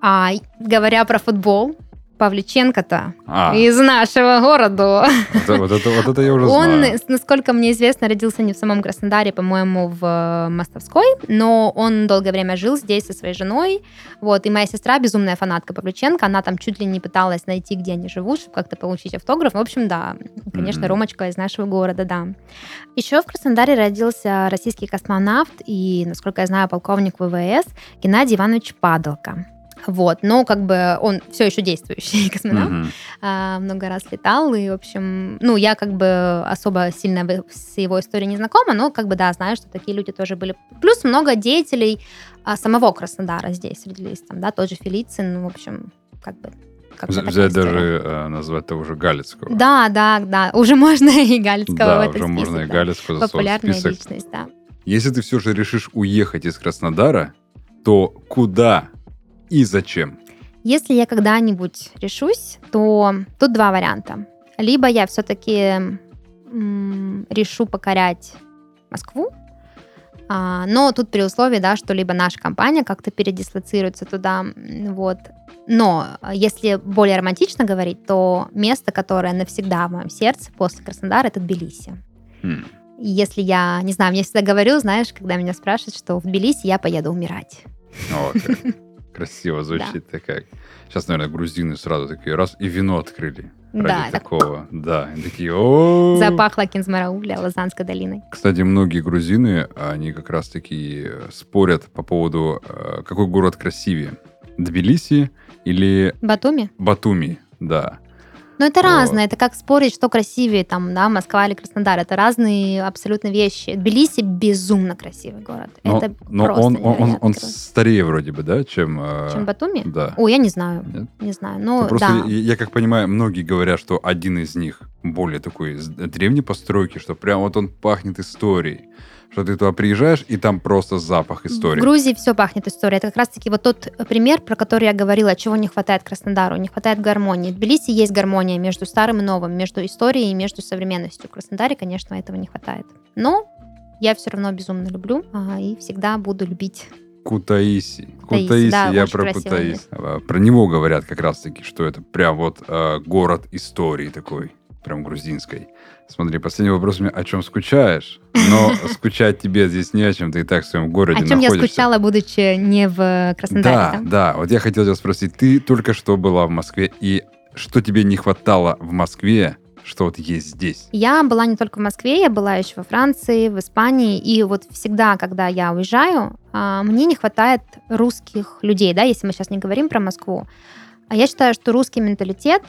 А, говоря про футбол, Павлюченко-то а. из нашего города.
Вот, вот, это, вот это я уже
Он,
знаю.
насколько мне известно, родился не в самом Краснодаре, по-моему, в э, Мостовской, но он долгое время жил здесь со своей женой. Вот, и моя сестра безумная фанатка Павлюченко, она там чуть ли не пыталась найти, где они живут, чтобы как-то получить автограф. В общем, да, конечно, mm-hmm. Ромочка из нашего города, да. Еще в Краснодаре родился российский космонавт и, насколько я знаю, полковник ВВС Геннадий Иванович Падалко. Вот, но как бы он все еще действующий космонавт, mm-hmm. а, много раз летал, и, в общем, ну, я как бы особо сильно с его историей не знакома, но как бы, да, знаю, что такие люди тоже были. Плюс много деятелей а, самого Краснодара здесь родились, там, да, тот же Филицин, ну, в общем, как бы
Взять даже э, назвать того же Галицкого.
Да, да, да. Уже можно и Галицкого да, в
этом уже список, можно и Галицкого
да. Популярная личность, да.
Если ты все же решишь уехать из Краснодара, то куда и зачем?
Если я когда-нибудь решусь, то тут два варианта. Либо я все-таки решу покорять Москву, а, но тут при условии, да, что либо наша компания как-то передислоцируется туда, вот. Но если более романтично говорить, то место, которое навсегда в моем сердце после Краснодара, это Тбилиси.
Хм.
Если я, не знаю, я всегда говорю, знаешь, когда меня спрашивают, что в Тбилиси я поеду умирать.
Okay. Красиво звучит так как. Сейчас, наверное, грузины сразу такие раз и вино открыли. Ради
Да, так
такого. Да. И такие, о
запахло Кинзмарауля Лозанской долиной.
Кстати, многие грузины, они как раз таки спорят по поводу, э, какой город красивее. Тбилиси или
Батуми?
Батуми, да.
Ну, это разное. Это как спорить, что красивее, там, да, Москва или Краснодар. Это разные абсолютно вещи. Тбилиси безумно красивый город.
Но,
это
но
просто
он, он, он, старее вроде бы, да, чем... э,
Чем Батуми?
Да.
Ой, я не знаю.
Нет?
Не знаю.
Ну,
Ну,
просто
да.
я, я как понимаю, многие говорят, что один из них более такой древней постройки, что прям вот он пахнет историей. Что ты туда приезжаешь, и там просто запах истории.
В Грузии все пахнет историей. Это как раз-таки вот тот пример, про который я говорила, чего не хватает Краснодару. Не хватает гармонии. В Тбилиси есть гармония между старым и новым, между историей и между современностью. В Краснодаре, конечно, этого не хватает. Но я все равно безумно люблю а, и всегда буду любить.
Кутаиси.
Кутаиси,
Кутаиси,
да,
я про Кутаиси. А, Про него говорят как раз-таки, что это прям вот э, город истории такой, прям грузинской. Смотри, последний вопрос у меня, о чем скучаешь? Но скучать тебе здесь не о чем, ты и так в своем городе
О чем я
находишься.
скучала, будучи не в Краснодаре.
Да,
да?
да. Вот я хотел тебя спросить, ты только что была в Москве, и что тебе не хватало в Москве, что вот есть здесь?
Я была не только в Москве, я была еще во Франции, в Испании, и вот всегда, когда я уезжаю, а, мне не хватает русских людей, да, если мы сейчас не говорим про Москву. А я считаю, что русский менталитет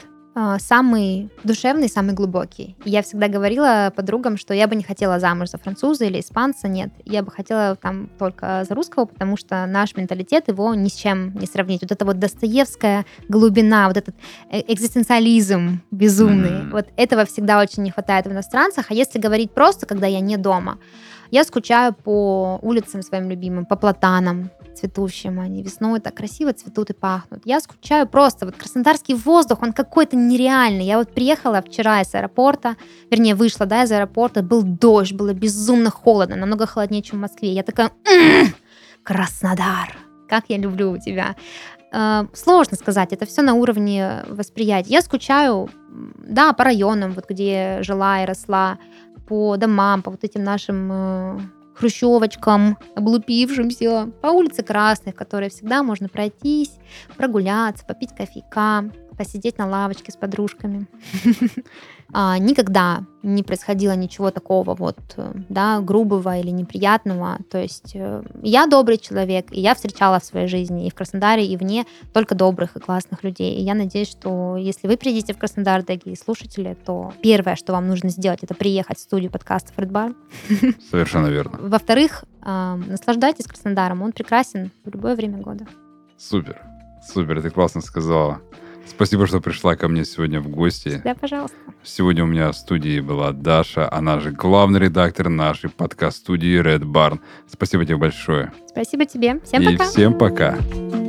самый душевный, самый глубокий. И я всегда говорила подругам, что я бы не хотела замуж за француза или испанца, нет. Я бы хотела там только за русского, потому что наш менталитет, его ни с чем не сравнить. Вот это вот достоевская глубина, вот этот э, экзистенциализм безумный.
Мгм.
Вот этого всегда очень не хватает в иностранцах. А если говорить просто, когда я не дома, я скучаю по улицам своим любимым, по платанам цветущим. Они весной так красиво цветут и пахнут. Я скучаю просто. Вот краснодарский воздух, он какой-то нереальный. Я вот приехала вчера из аэропорта, вернее, вышла, да, из аэропорта, был дождь, было безумно холодно, намного холоднее, чем в Москве. Я такая, «М, Краснодар, как я люблю тебя. Э, Сложно сказать, это все на уровне восприятия. Я скучаю, м, да, по районам, вот где жила и росла, по домам, по вот этим нашим э, хрущевочкам, облупившимся, по улице Красных, которые всегда можно пройтись, прогуляться, попить кофейка, посидеть на лавочке с подружками. А, Никогда не происходило ничего такого вот, да, грубого или неприятного. То есть э, я добрый человек, и я встречала в своей жизни и в Краснодаре, и вне только добрых и классных людей. И я надеюсь, что если вы приедете в Краснодар, дорогие слушатели, то первое, что вам нужно сделать, это приехать в студию подкаста Фред Бар.
Совершенно верно.
Во-вторых, а, наслаждайтесь Краснодаром, он прекрасен в любое время года.
Супер. Супер, ты классно сказала. Спасибо, что пришла ко мне сегодня в гости.
Да, пожалуйста.
Сегодня у меня в студии была Даша, она же главный редактор нашей подкаст-студии Red Barn. Спасибо тебе большое.
Спасибо тебе. Всем
И
пока.
всем пока.